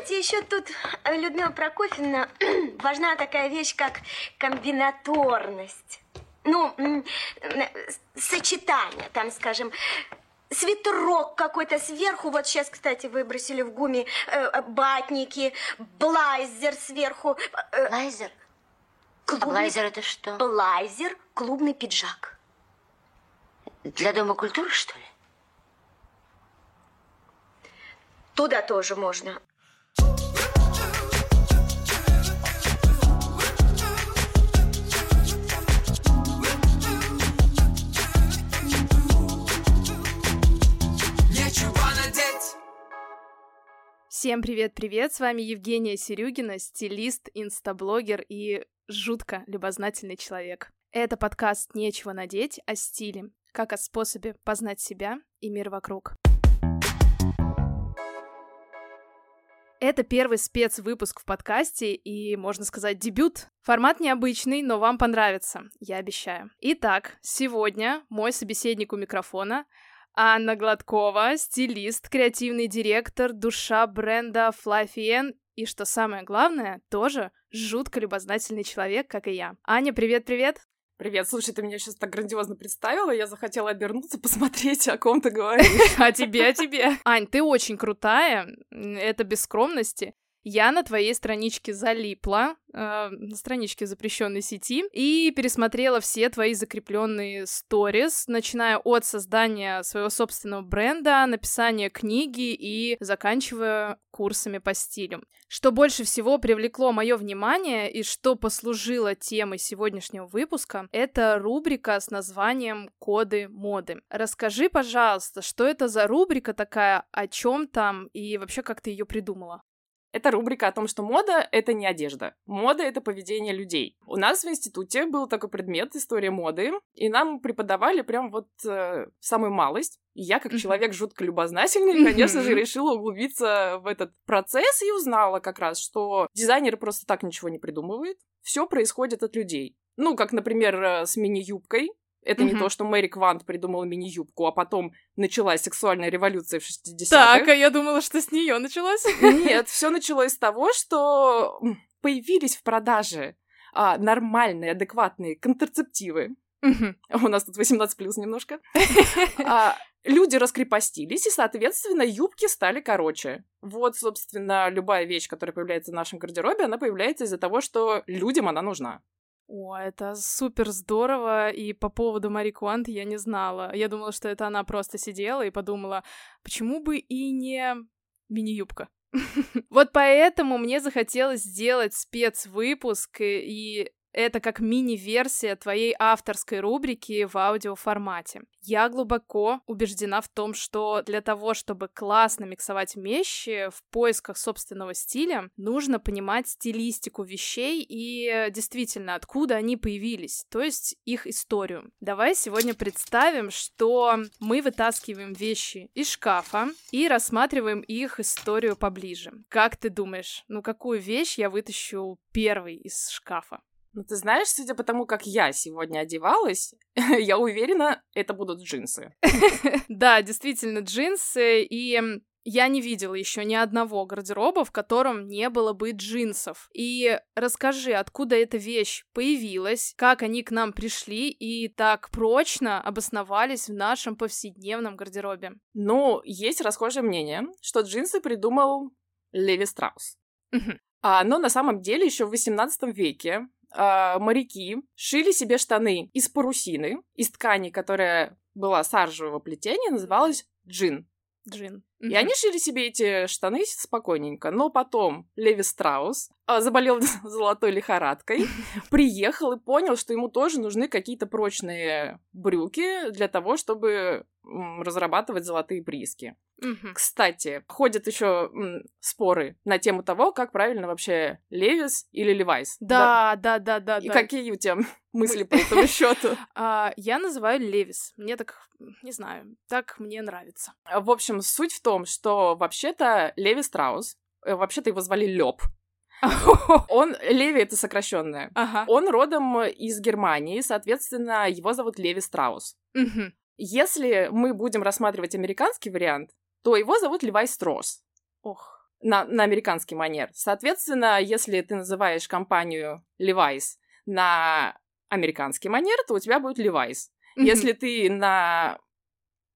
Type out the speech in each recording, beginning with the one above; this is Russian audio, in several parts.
знаете, еще тут, э, Людмила Прокофьевна, важна такая вещь, как комбинаторность. Ну, сочетание, там, скажем, свитерок какой-то сверху. Вот сейчас, кстати, выбросили в гуме э, батники, блайзер сверху. Э, блайзер? Клубный... А блайзер это что? Блайзер, клубный пиджак. Для Дома культуры, что ли? Туда тоже можно. Всем привет-привет, с вами Евгения Серюгина, стилист, инстаблогер и жутко любознательный человек. Это подкаст «Нечего надеть» о стиле, как о способе познать себя и мир вокруг. Это первый спецвыпуск в подкасте и, можно сказать, дебют. Формат необычный, но вам понравится, я обещаю. Итак, сегодня мой собеседник у микрофона Анна Гладкова, стилист, креативный директор, душа бренда Fluffy и, что самое главное, тоже жутко любознательный человек, как и я. Аня, привет-привет! Привет, слушай, ты меня сейчас так грандиозно представила, я захотела обернуться, посмотреть, о ком ты говоришь. О тебе, о тебе. Ань, ты очень крутая, это без скромности. Я на твоей страничке залипла, э, на страничке запрещенной сети, и пересмотрела все твои закрепленные сторис, начиная от создания своего собственного бренда, написания книги и заканчивая курсами по стилю. Что больше всего привлекло мое внимание и что послужило темой сегодняшнего выпуска, это рубрика с названием «Коды моды». Расскажи, пожалуйста, что это за рубрика такая, о чем там и вообще как ты ее придумала? Это рубрика о том, что мода — это не одежда. Мода — это поведение людей. У нас в институте был такой предмет «История моды», и нам преподавали прям вот э, самую малость. И я, как человек жутко любознательный, конечно же, решила углубиться в этот процесс и узнала как раз, что дизайнеры просто так ничего не придумывают. Все происходит от людей. Ну, как, например, э, с мини-юбкой. Это mm-hmm. не то, что Мэри Квант придумала мини-юбку, а потом началась сексуальная революция в 60-х. Так, а я думала, что с нее началось. Нет, все началось с того, что появились в продаже а, нормальные, адекватные контрацептивы. Mm-hmm. У нас тут 18 плюс немножко. а, люди раскрепостились, и, соответственно, юбки стали короче. Вот, собственно, любая вещь, которая появляется в нашем гардеробе, она появляется из-за того, что людям она нужна. О, это супер здорово, и по поводу Мари Куант я не знала. Я думала, что это она просто сидела и подумала, почему бы и не мини-юбка. Вот поэтому мне захотелось сделать спецвыпуск, и это как мини-версия твоей авторской рубрики в аудиоформате. Я глубоко убеждена в том, что для того, чтобы классно миксовать вещи в поисках собственного стиля, нужно понимать стилистику вещей и действительно, откуда они появились, то есть их историю. Давай сегодня представим, что мы вытаскиваем вещи из шкафа и рассматриваем их историю поближе. Как ты думаешь, ну какую вещь я вытащу первой из шкафа? Ну, ты знаешь, судя по тому, как я сегодня одевалась, я уверена, это будут джинсы. Да, действительно, джинсы. И я не видела еще ни одного гардероба, в котором не было бы джинсов. И расскажи, откуда эта вещь появилась, как они к нам пришли и так прочно обосновались в нашем повседневном гардеробе. Ну, есть расхожее мнение, что джинсы придумал Леви Страус. А, но на самом деле еще в 18 веке э, моряки шили себе штаны из парусины, из ткани, которая была саржевого плетения, называлась джин. Джин. И они шили себе эти штаны спокойненько. Но потом Леви Страус а, заболел золотой лихорадкой, приехал и понял, что ему тоже нужны какие-то прочные брюки для того, чтобы разрабатывать золотые прииски. Угу. Кстати, ходят еще споры на тему того, как правильно вообще Левис или Левайс. Да, да, да, да. И да. какие у тебя мысли по этому счету? А, я называю Левис. Мне так, не знаю, так мне нравится. В общем, суть в том, что вообще-то Леви Страус, э, вообще-то его звали Лёб. Он Леви это сокращенное. Ага. Он родом из Германии, соответственно, его зовут Леви Страус. Угу. Если мы будем рассматривать американский вариант, то его зовут Левай Строс. Ох. на, на американский манер. Соответственно, если ты называешь компанию Levi's на американский манер, то у тебя будет Levi's. Если ты на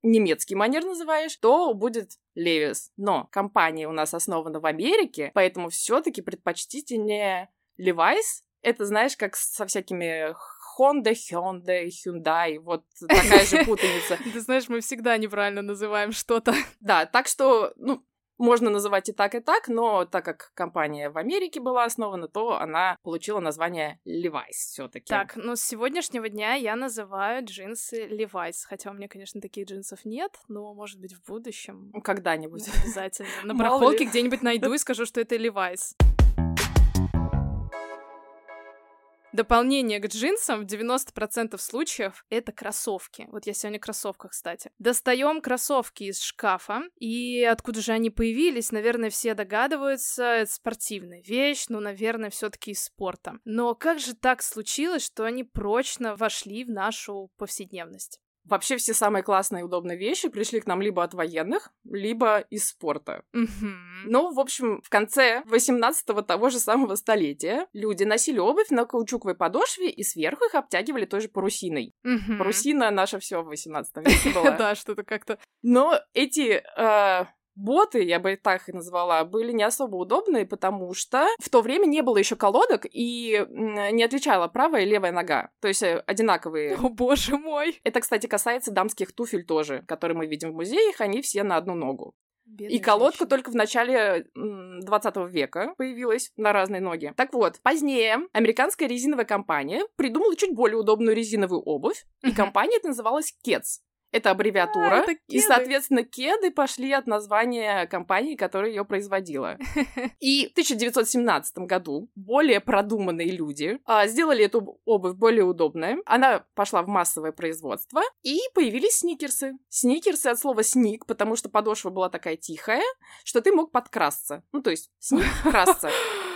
немецкий манер называешь, то будет Levi's. Но компания у нас основана в Америке, поэтому все-таки предпочтительнее Levi's. Это, знаешь, как со всякими Honda, Hyundai, Hyundai, вот такая же путаница. Ты знаешь, мы всегда неправильно называем что-то. Да, так что, ну, можно называть и так, и так, но так как компания в Америке была основана, то она получила название Levi's все таки Так, ну с сегодняшнего дня я называю джинсы Levi's, хотя у меня, конечно, таких джинсов нет, но, может быть, в будущем. Когда-нибудь. Обязательно. На барахолке где-нибудь найду и скажу, что это Levi's. Дополнение к джинсам в 90% случаев это кроссовки. Вот я сегодня в кроссовках, кстати. Достаем кроссовки из шкафа, и откуда же они появились, наверное, все догадываются, это спортивная вещь, ну, наверное, все таки из спорта. Но как же так случилось, что они прочно вошли в нашу повседневность? Вообще все самые классные и удобные вещи пришли к нам либо от военных, либо из спорта. Mm-hmm. Ну, в общем, в конце 18-го того же самого столетия люди носили обувь на каучуковой подошве и сверху их обтягивали той же парусиной. Парусина наша все в 18 веке была. Да, что-то как-то... Но эти э, боты, я бы так их назвала, были не особо удобные, потому что в то время не было еще колодок и не отличала правая и левая нога. То есть э, одинаковые. О, боже мой! Это, кстати, касается дамских туфель тоже, которые мы видим в музеях, они все на одну ногу. Бедная и колодка женщина. только в начале 20 века появилась на разные ноги. Так вот, позднее американская резиновая компания придумала чуть более удобную резиновую обувь, и компания эта называлась Keds. Это аббревиатура, А, это и, соответственно, кеды пошли от названия компании, которая ее производила. И в 1917 году более продуманные люди а, сделали эту обувь более удобной. Она пошла в массовое производство, и появились сникерсы. Сникерсы от слова сник, потому что подошва была такая тихая, что ты мог подкрасться. Ну, то есть сник красться.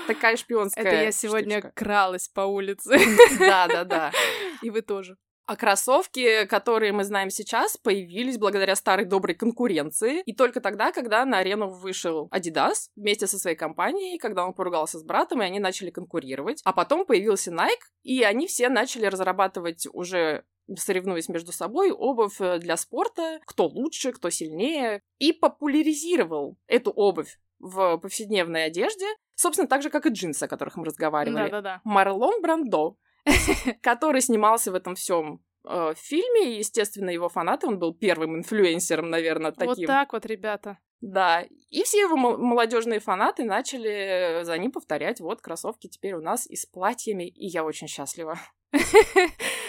Такая шпионская Это я сегодня штучка. кралась по улице. Да-да-да. И вы тоже. А кроссовки, которые мы знаем сейчас, появились благодаря старой доброй конкуренции. И только тогда, когда на арену вышел Adidas вместе со своей компанией, когда он поругался с братом, и они начали конкурировать. А потом появился Nike, и они все начали разрабатывать уже соревнуясь между собой, обувь э, для спорта, кто лучше, кто сильнее, и популяризировал эту обувь в повседневной одежде, собственно, так же, как и джинсы, о которых мы разговаривали. Да-да-да. Марлон Брандо, который снимался в этом всем э, фильме, и, естественно, его фанаты, он был первым инфлюенсером, наверное, Вот таким. так вот, ребята. Да, и все его мол- молодежные фанаты начали за ним повторять, вот, кроссовки теперь у нас и с платьями, и я очень счастлива.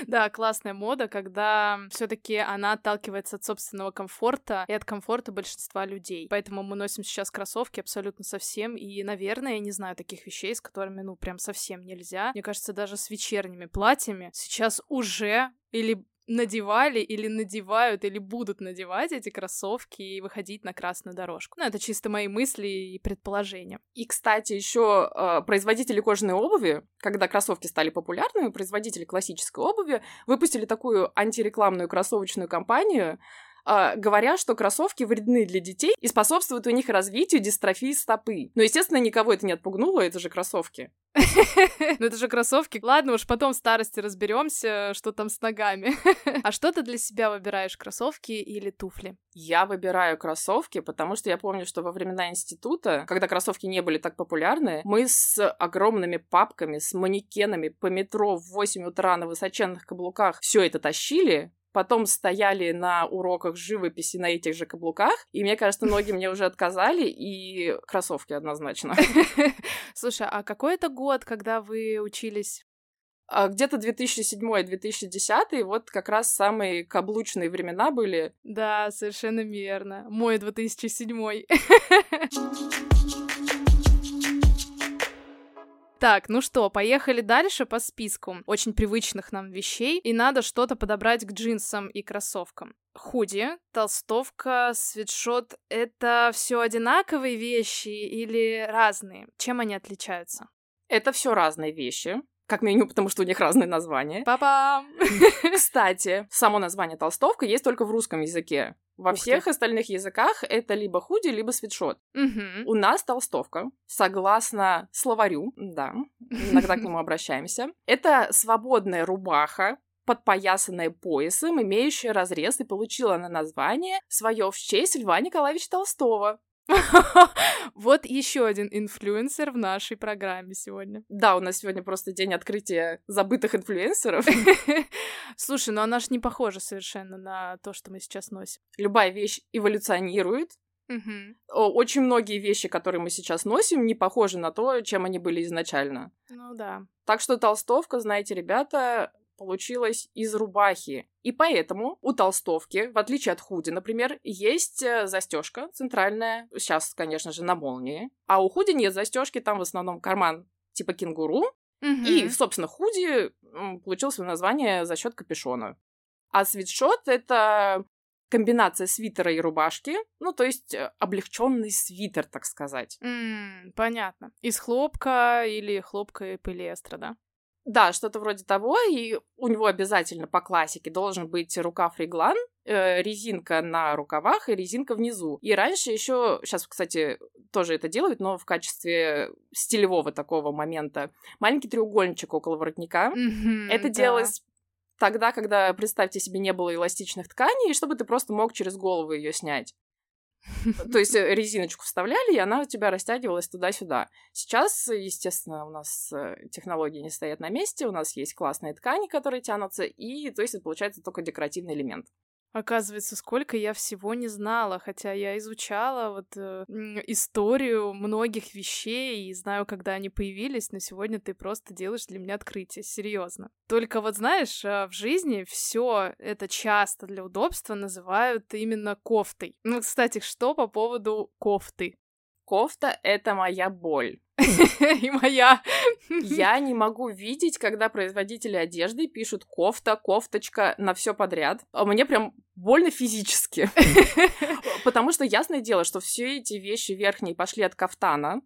Да, классная мода, когда все-таки она отталкивается от собственного комфорта и от комфорта большинства людей. Поэтому мы носим сейчас кроссовки абсолютно совсем. И, наверное, я не знаю таких вещей, с которыми, ну, прям совсем нельзя. Мне кажется, даже с вечерними платьями сейчас уже или надевали или надевают или будут надевать эти кроссовки и выходить на красную дорожку. Ну, это чисто мои мысли и предположения. И, кстати, еще э, производители кожаной обуви, когда кроссовки стали популярными, производители классической обуви выпустили такую антирекламную кроссовочную кампанию, говоря, что кроссовки вредны для детей и способствуют у них развитию дистрофии стопы. Но, естественно, никого это не отпугнуло, это же кроссовки. Ну это же кроссовки. Ладно, уж потом в старости разберемся, что там с ногами. А что ты для себя выбираешь, кроссовки или туфли? Я выбираю кроссовки, потому что я помню, что во времена института, когда кроссовки не были так популярны, мы с огромными папками, с манекенами по метро в 8 утра на высоченных каблуках все это тащили, потом стояли на уроках живописи на этих же каблуках, и мне кажется, ноги мне уже отказали, и кроссовки однозначно. Слушай, а какой это год, когда вы учились? А Где-то 2007-2010, вот как раз самые каблучные времена были. Да, совершенно верно. Мой 2007. Так, ну что, поехали дальше по списку очень привычных нам вещей, и надо что-то подобрать к джинсам и кроссовкам. Худи, толстовка, свитшот — это все одинаковые вещи или разные? Чем они отличаются? Это все разные вещи. Как минимум, потому что у них разные названия. Папа! Кстати, само название толстовка есть только в русском языке. Во Ух всех ты. остальных языках это либо худи, либо свитшот. Мгм. У нас толстовка, согласно словарю, да, иногда к нему обращаемся, это свободная рубаха, подпоясанная поясом, имеющая разрез, и получила она название свое в честь Льва Николаевича Толстого. Вот еще один инфлюенсер в нашей программе сегодня. Да, у нас сегодня просто день открытия забытых инфлюенсеров. Слушай, ну она ж не похожа совершенно на то, что мы сейчас носим. Любая вещь эволюционирует. Очень многие вещи, которые мы сейчас носим, не похожи на то, чем они были изначально. Ну да. Так что толстовка, знаете, ребята, получилась из рубахи. И поэтому у толстовки, в отличие от худи, например, есть застежка центральная, сейчас, конечно же, на молнии, а у худи нет застежки, там в основном карман типа кенгуру, и, Мгм. собственно, худи получил свое название за счет капюшона. А свитшот — это комбинация свитера и рубашки, ну, то есть облегченный свитер, так сказать. М, понятно. Из хлопка или хлопка и полиэстера, да? Да, что-то вроде того, и у него обязательно по классике должен быть рукав реглан, э, резинка на рукавах и резинка внизу. И раньше еще, сейчас, кстати, тоже это делают, но в качестве стилевого такого момента, маленький треугольничек около воротника. Мгм, Это да. делалось тогда, когда, представьте себе, не было эластичных тканей, и чтобы ты просто мог через голову ее снять. То есть э, резиночку вставляли, и она у тебя растягивалась туда-сюда. Сейчас, естественно, у нас э, технологии не стоят на месте, у нас есть классные ткани, которые тянутся, и, то есть, это получается только декоративный элемент. Оказывается, сколько я всего не знала, хотя я изучала вот э, историю многих вещей и знаю, когда они появились, но сегодня ты просто делаешь для меня открытие, серьезно. Только вот знаешь, э, в жизни все это часто для удобства называют именно кофтой. Ну, кстати, что по поводу кофты? Кофта — это моя боль. И моя. Я не могу видеть, когда производители одежды пишут кофта, кофточка на все подряд. А Мне прям больно физически. Потому что ясное дело, что все эти вещи верхние пошли от кафтана,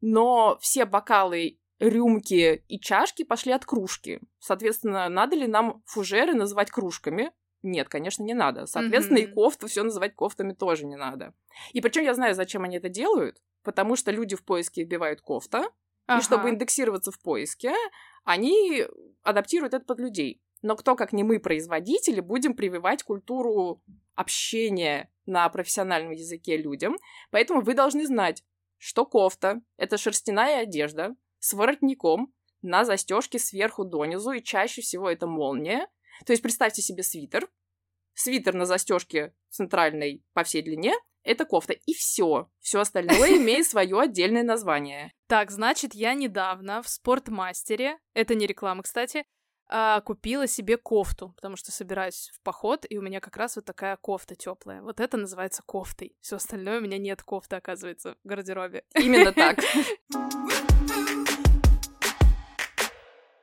но все бокалы, рюмки и чашки пошли от кружки. Соответственно, надо ли нам фужеры называть кружками? Нет, конечно, не надо. Соответственно, и Мгм. кофту все называть кофтами тоже не надо. И причем я знаю, зачем они это делают, потому что люди в поиске вбивают кофта, и чтобы Ага. индексироваться в поиске, они адаптируют это под людей. Но кто, как не мы, производители, будем прививать культуру общения на профессиональном языке людям. Поэтому вы должны знать, что кофта — это шерстяная одежда с воротником на застежке сверху донизу, и чаще всего это молния. То есть представьте себе свитер. Свитер на застежке центральной по всей длине — это кофта. И все. Все остальное имеет свое отдельное название. Так, значит, я недавно в спортмастере, это не реклама, кстати, а, купила себе кофту, потому что собираюсь в поход, и у меня как раз вот такая кофта теплая. Вот это называется кофтой. Все остальное у меня нет кофты, оказывается, в гардеробе. Именно так.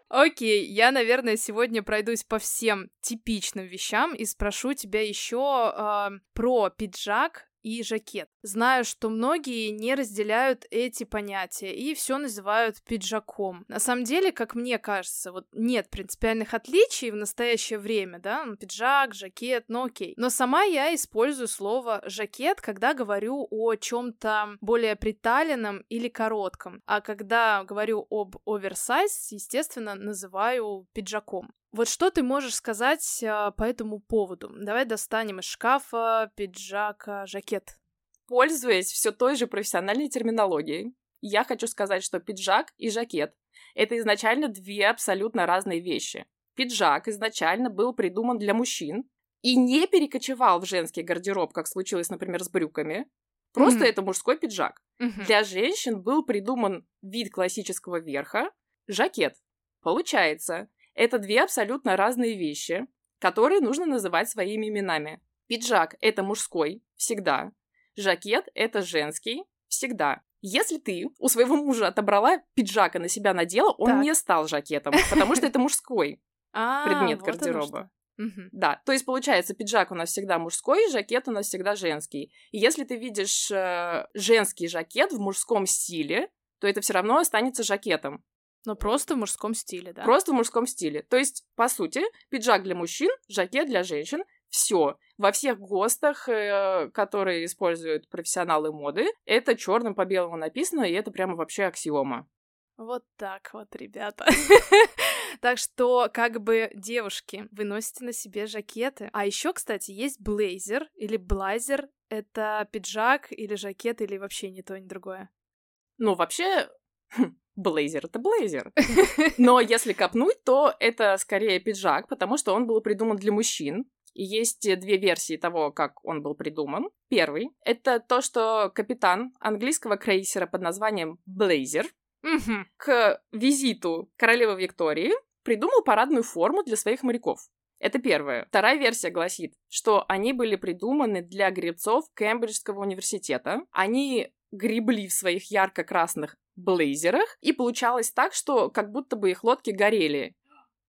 Окей, я, наверное, сегодня пройдусь по всем типичным вещам и спрошу тебя еще про пиджак и жакет. Знаю, что многие не разделяют эти понятия и все называют пиджаком. На самом деле, как мне кажется, вот нет принципиальных отличий в настоящее время, да, ну, пиджак, жакет, ну окей. Но сама я использую слово жакет, когда говорю о чем-то более приталенном или коротком, а когда говорю об оверсайз, естественно, называю пиджаком. Вот что ты можешь сказать а, по этому поводу? Давай достанем из шкафа пиджак, а, жакет. Пользуясь все той же профессиональной терминологией, я хочу сказать, что пиджак и жакет — это изначально две абсолютно разные вещи. Пиджак изначально был придуман для мужчин и не перекочевал в женский гардероб, как случилось, например, с брюками. Просто Мгм. это мужской пиджак. Мгм. Для женщин был придуман вид классического верха — жакет. Получается, это две абсолютно разные вещи, которые нужно называть своими именами. Пиджак — это мужской, всегда. Жакет — это женский, всегда. Если ты у своего мужа отобрала пиджак и на себя надела, он Так. не стал жакетом, потому что это мужской А, предмет гардероба. Да, то есть получается, пиджак у нас всегда мужской, жакет у нас всегда женский. И если ты видишь э, женский жакет в мужском стиле, то это все равно останется жакетом. Но просто в мужском стиле, да? Просто в мужском стиле. То есть, по сути, пиджак для мужчин, жакет для женщин. Все. Во всех ГОСТах, э, которые используют профессионалы моды, это черным по белому написано, и это прямо вообще аксиома. Вот так вот, ребята. Так что, как бы, девушки, вы носите на себе жакеты. А еще, кстати, есть блейзер или блайзер. Это пиджак или жакет, или вообще не то, ни другое. Ну, вообще, блейзер это блейзер. Но если копнуть, то это скорее пиджак, потому что он был придуман для мужчин. И есть две версии того, как он был придуман. Первый — это то, что капитан английского крейсера под названием Блейзер к визиту королевы Виктории придумал парадную форму для своих моряков. Это первое. Вторая версия гласит, что они были придуманы для гребцов Кембриджского университета. Они гребли в своих ярко-красных блейзерах, и получалось так, что как будто бы их лодки горели.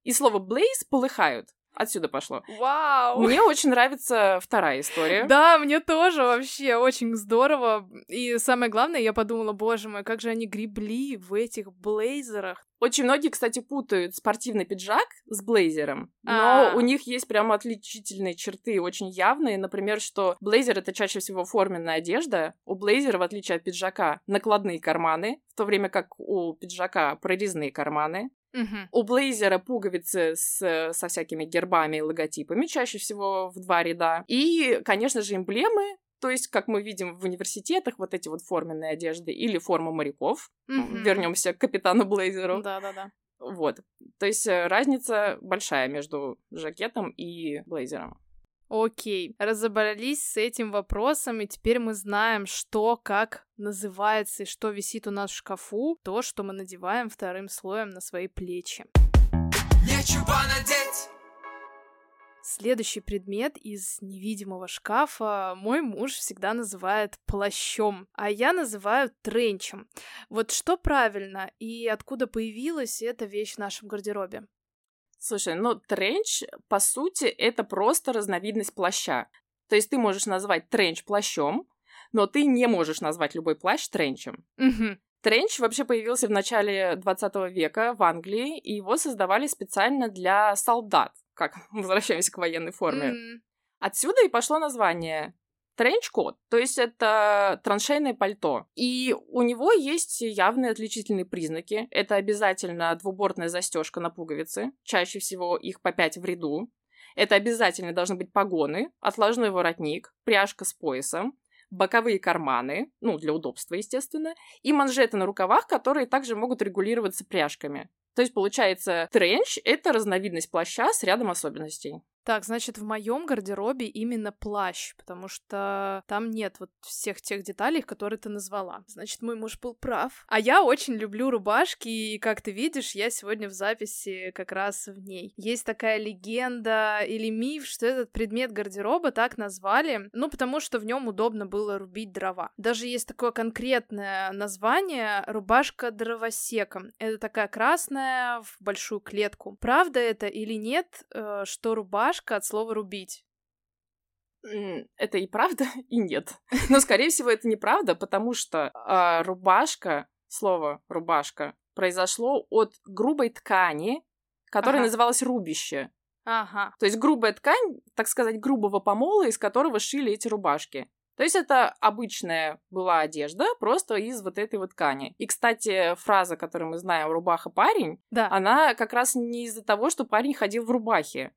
И слово «блейз» полыхают. Отсюда пошло. Вау! Мне очень нравится вторая история. Да, мне тоже вообще очень здорово. И самое главное, я подумала, боже мой, как же они гребли в этих блейзерах. Очень многие, кстати, путают спортивный пиджак с блейзером, но А. у них есть прямо отличительные черты, очень явные. Например, что блейзер — это чаще всего форменная одежда. У блейзера, в отличие от пиджака, накладные карманы, в то время как у пиджака прорезные карманы. У блейзера пуговицы с, со всякими гербами и логотипами, чаще всего в два ряда. И, конечно же, эмблемы, то есть, как мы видим в университетах, вот эти вот форменные одежды или форма моряков. Мгм. Вернемся к капитану Блейзеру. Да-да-да. Вот. То есть э, разница большая между жакетом и блейзером. Окей, разобрались с этим вопросом, и теперь мы знаем, что как называется и что висит у нас в шкафу, то, что мы надеваем вторым слоем на свои плечи. Нечего надеть Следующий предмет из невидимого шкафа мой муж всегда называет плащом, а я называю тренчем. Вот что правильно и откуда появилась эта вещь в нашем гардеробе? Слушай, ну тренч, по сути, это просто разновидность плаща. То есть ты можешь назвать тренч плащом, но ты не можешь назвать любой плащ тренчем. Мгм. Тренч вообще появился в начале 20 века в Англии, и его создавали специально для солдат, как возвращаемся к военной форме. М, Отсюда и пошло название тренч-кот, то есть это траншейное пальто. И у него есть явные отличительные признаки. Это обязательно двубортная застежка на пуговицы, чаще всего их по пять в ряду. Это обязательно должны быть погоны, отложной воротник, пряжка с поясом, боковые карманы, ну, для удобства, естественно, и манжеты на рукавах, которые также могут регулироваться пряжками. То есть, получается, тренч — это разновидность плаща с рядом особенностей. Так, значит, в моем гардеробе именно плащ, потому что там нет вот всех тех деталей, которые ты назвала. Значит, мой муж был прав. А я очень люблю рубашки, и, как ты видишь, я сегодня в записи как раз в ней. Есть такая легенда или миф, что этот предмет гардероба так назвали, ну, потому что в нем удобно было рубить дрова. Даже есть такое конкретное название — рубашка дровосека. Это такая красная в большую клетку. Правда это или нет, э, что рубашка от слова «рубить»? Это и правда, и нет. Но, скорее всего, это неправда, потому что а, рубашка, слово рубашка, произошло от грубой ткани, которая Ага. называлась рубище. Ага. То есть грубая ткань, так сказать, грубого помола, из которого шили эти рубашки. То есть это обычная была одежда, просто из вот этой вот ткани. И, кстати, фраза, которую мы знаем, рубаха-парень, Да. она как раз не из-за того, что парень ходил в рубахе.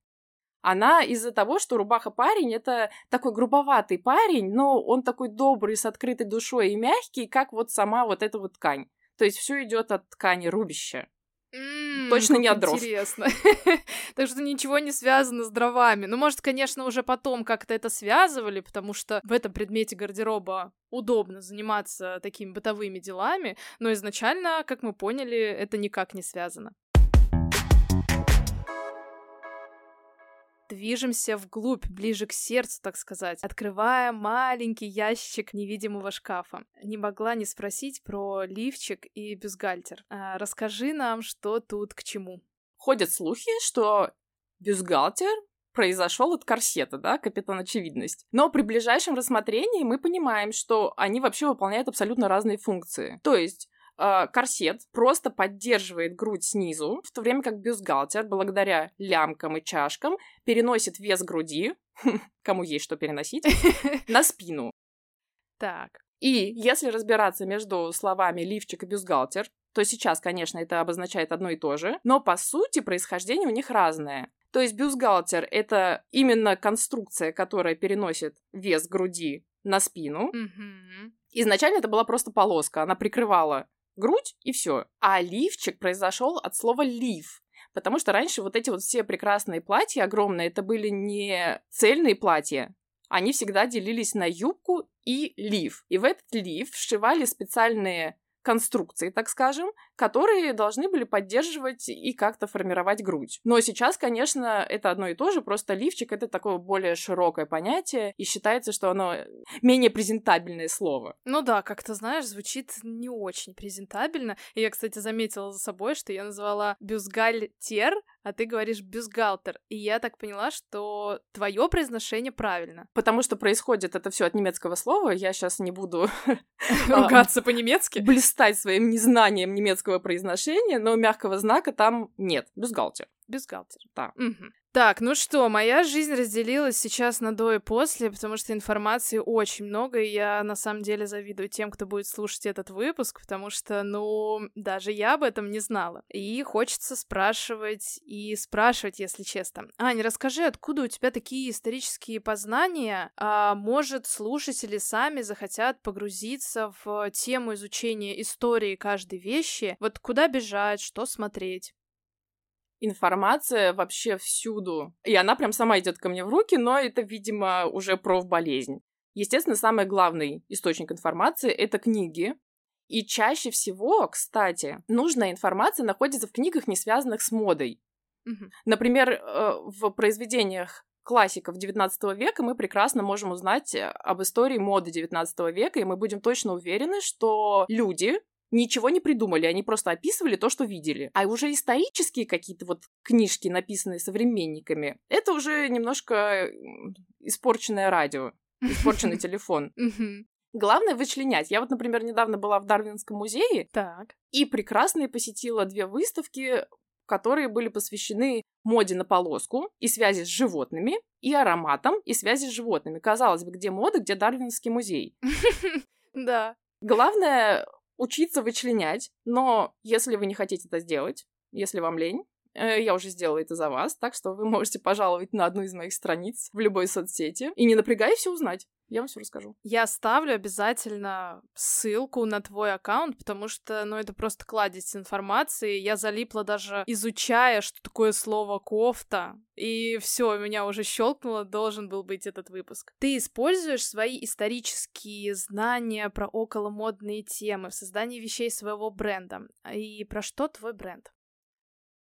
Она из-за того, что рубаха-парень — это такой грубоватый парень, но он такой добрый, с открытой душой и мягкий, как вот сама вот эта вот ткань. То есть все идет от ткани рубища. М, Точно не от дров. Интересно. Так что ничего не связано с дровами. Ну, может, конечно, уже потом как-то это связывали, потому что в этом предмете гардероба удобно заниматься такими бытовыми делами, но изначально, как мы поняли, это никак не связано. Движемся вглубь, ближе к сердцу, так сказать, открывая маленький ящик невидимого шкафа. Не могла не спросить про лифчик и бюстгальтер. А, расскажи нам, что тут к чему. Ходят слухи, что бюстгальтер произошел от корсета, да, капитан очевидность. Но при ближайшем рассмотрении мы понимаем, что они вообще выполняют абсолютно разные функции. То есть э, корсет просто поддерживает грудь снизу, в то время как бюстгальтер, благодаря лямкам и чашкам, переносит вес груди, кому есть что переносить, на спину. Так. И если разбираться между словами лифчик и бюстгальтер, то сейчас, конечно, это обозначает одно и то же, но по сути происхождение у них разное. То есть бюстгальтер — это именно конструкция, которая переносит вес груди на спину. Мгм. Изначально это была просто полоска, она прикрывала грудь и все. А лифчик произошел от слова лиф. Потому что раньше вот эти вот все прекрасные платья огромные, это были не цельные платья, они всегда делились на юбку и лиф. И в этот лиф вшивали специальные конструкции, так скажем, которые должны были поддерживать и как-то формировать грудь. Но сейчас, конечно, это одно и то же, просто лифчик — это такое более широкое понятие, и считается, что оно менее презентабельное слово. Ну да, как-то, знаешь, звучит не очень презентабельно. И я, кстати, заметила за собой, что я назвала бюстгальтер, а ты говоришь бюстгальтер. И я так поняла, что твое произношение правильно. Потому что происходит это все от немецкого слова, я сейчас не буду Ругаться по-немецки. блистать своим незнанием немецкого произношения, но мягкого знака там нет. Бюстгальтер. Бюстгальтер. Да. Мгм. Так, ну что, моя жизнь разделилась сейчас на до и после, потому что информации очень много, и я на самом деле завидую тем, кто будет слушать этот выпуск, потому что, ну, даже я об этом не знала. И хочется спрашивать и спрашивать, если честно. Аня, расскажи, откуда у тебя такие исторические познания? А, может, слушатели сами захотят погрузиться в тему изучения истории каждой вещи? Вот куда бежать, что смотреть? Информация вообще всюду. И она прям сама идет ко мне в руки, но это, видимо, уже профболезнь. Естественно, самый главный источник информации — это книги. И чаще всего, кстати, нужная информация находится в книгах, не связанных с модой. Мгм. Например, э, в произведениях классиков XIX века мы прекрасно можем узнать э, об истории моды XIX века, и мы будем точно уверены, что люди ничего не придумали, они просто описывали то, что видели. А уже исторические какие-то вот книжки, написанные современниками, это уже немножко испорченное радио, испорченный телефон. Главное вычленять. Я вот, например, недавно была в Дарвинском музее, Так. и прекрасно посетила две выставки, которые были посвящены моде на полоску и связи с животными, и ароматам и связи с животными. Казалось бы, где мода, где Дарвинский музей. Да. Главное учиться вычленять, но если вы не хотите это сделать, если вам лень, э, я уже сделала это за вас, так что вы можете пожаловать на одну из моих страниц в любой соцсети и не напрягая все узнать. Я вам все расскажу. Я оставлю обязательно ссылку на твой аккаунт, потому что, ну, это просто кладезь информации. Я залипла даже изучая, что такое слово кофта. И все, меня уже щелкнуло, должен был быть этот выпуск. Ты используешь свои исторические знания про околомодные темы в создании вещей своего бренда. И про что твой бренд?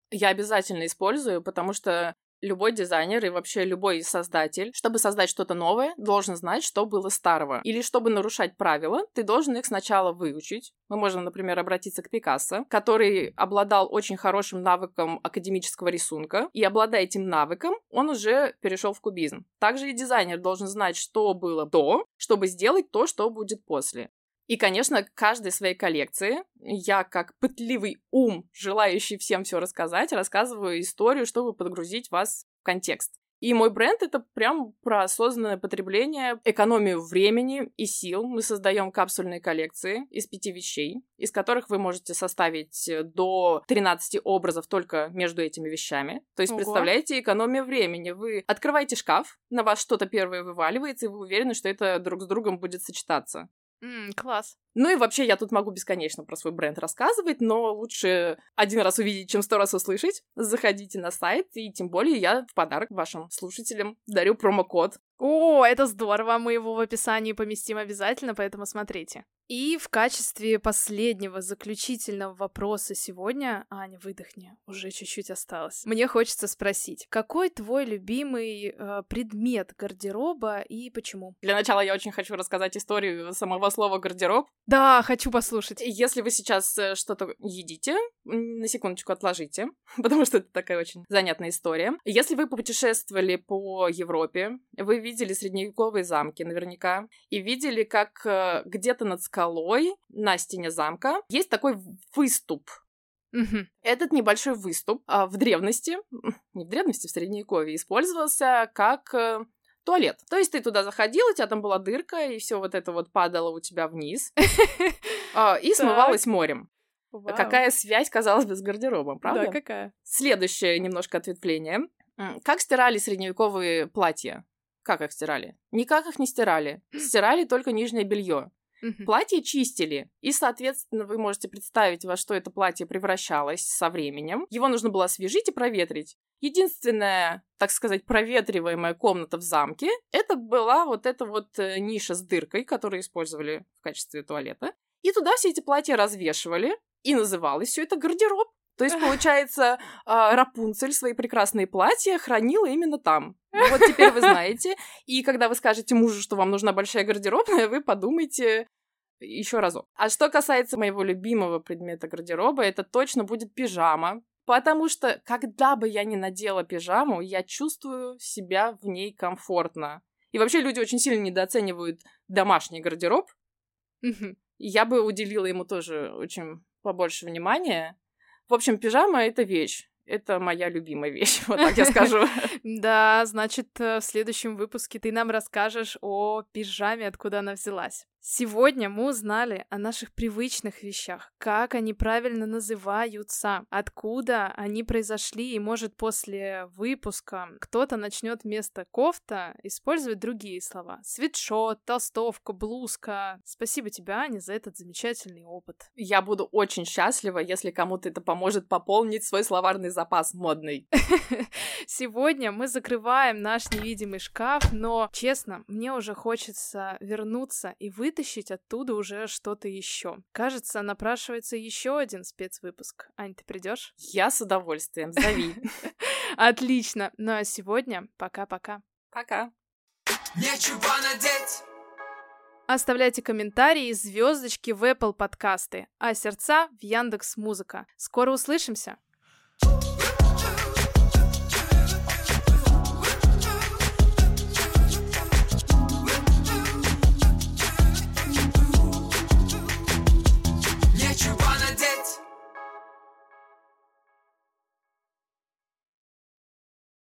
Я обязательно использую, потому что любой дизайнер и вообще любой создатель, чтобы создать что-то новое, должен знать, что было старого. Или чтобы нарушать правила, ты должен их сначала выучить. Мы можем, например, обратиться к Пикассо, который обладал очень хорошим навыком академического рисунка, и обладая этим навыком, он уже перешел в кубизм. Также и дизайнер должен знать, что было до, чтобы сделать то, что будет после. И, конечно, каждой своей коллекции я, как пытливый ум, желающий всем все рассказать, рассказываю историю, чтобы подгрузить вас в контекст. И мой бренд — это прям про осознанное потребление, экономию времени и сил. Мы создаем капсульные коллекции из пяти вещей, из которых вы можете составить э, до 13 образов только между этими вещами. То есть, Ого. представляете, экономия времени. Вы открываете шкаф, на вас что-то первое вываливается, и вы уверены, что это друг с другом будет сочетаться. М, класс. Ну и вообще я тут могу бесконечно про свой бренд рассказывать, но лучше один раз увидеть, чем сто раз услышать. Заходите на сайт, и тем более я в подарок вашим слушателям дарю промокод. О, это здорово, мы его в описании поместим обязательно, поэтому смотрите. И в качестве последнего заключительного вопроса сегодня, Аня, выдохни, уже чуть-чуть осталось. Мне хочется спросить, какой твой любимый э, предмет гардероба и почему? Для начала я очень хочу рассказать историю самого слова гардероб. Да, хочу послушать. Если вы сейчас э, что-то едите, на секундочку отложите, потому что это такая очень занятная история. Если вы путешествовали по Европе, вы видели средневековые замки наверняка, и видели, как э, где-то над скалой на стене замка есть такой выступ, Мгм. этот небольшой выступ а, в древности, не в древности, в средневековье, использовался как э, туалет. То есть ты туда заходил, у тебя там была дырка, и все вот это вот падало у тебя вниз а, и смывалось морем. Вау. Какая связь, казалось бы, с гардеробом, правда? Да, какая? Следующее немножко ответвление. Как стирали средневековые платья? Как их стирали? Никак их не стирали. Стирали только нижнее белье. Мгм. Платье чистили, и, соответственно, вы можете представить, во что это платье превращалось со временем. Его нужно было освежить и проветрить. Единственная, так сказать, проветриваемая комната в замке, это была вот эта вот э, ниша с дыркой, которую использовали в качестве туалета. И туда все эти платья развешивали, и называлось все это гардероб. То есть, получается, а, Рапунцель свои прекрасные платья хранила именно там. Ну Вот теперь вы знаете. И когда вы скажете мужу, что вам нужна большая гардеробная, вы подумайте еще разок. А что касается моего любимого предмета гардероба, это точно будет пижама. Потому что, когда бы я ни надела пижаму, я чувствую себя в ней комфортно. И вообще люди очень сильно недооценивают домашний гардероб. Я бы уделила ему тоже очень побольше внимания. В общем, пижама — это вещь. Это моя любимая вещь, вот так я скажу. Да, значит, э, в следующем выпуске ты нам расскажешь о пижаме, откуда она взялась. Сегодня мы узнали о наших привычных вещах, как они правильно называются, откуда они произошли, и может после выпуска кто-то начнет вместо кофта использовать другие слова. Свитшот, толстовка, блузка. Спасибо тебе, Аня, за этот замечательный опыт. Я буду очень счастлива, если кому-то это поможет пополнить свой словарный запас модный. Сегодня мы закрываем наш невидимый шкаф, но, честно, мне уже хочется вернуться и вытащить оттуда уже что-то еще. Кажется, напрашивается еще один спецвыпуск. Ань, ты придешь? Я с удовольствием. Зови. Отлично. Ну а сегодня пока-пока. Пока. Нечего надеть Оставляйте комментарии и звездочки в Apple подкасты, а сердца в Яндекс Музыка. Скоро услышимся!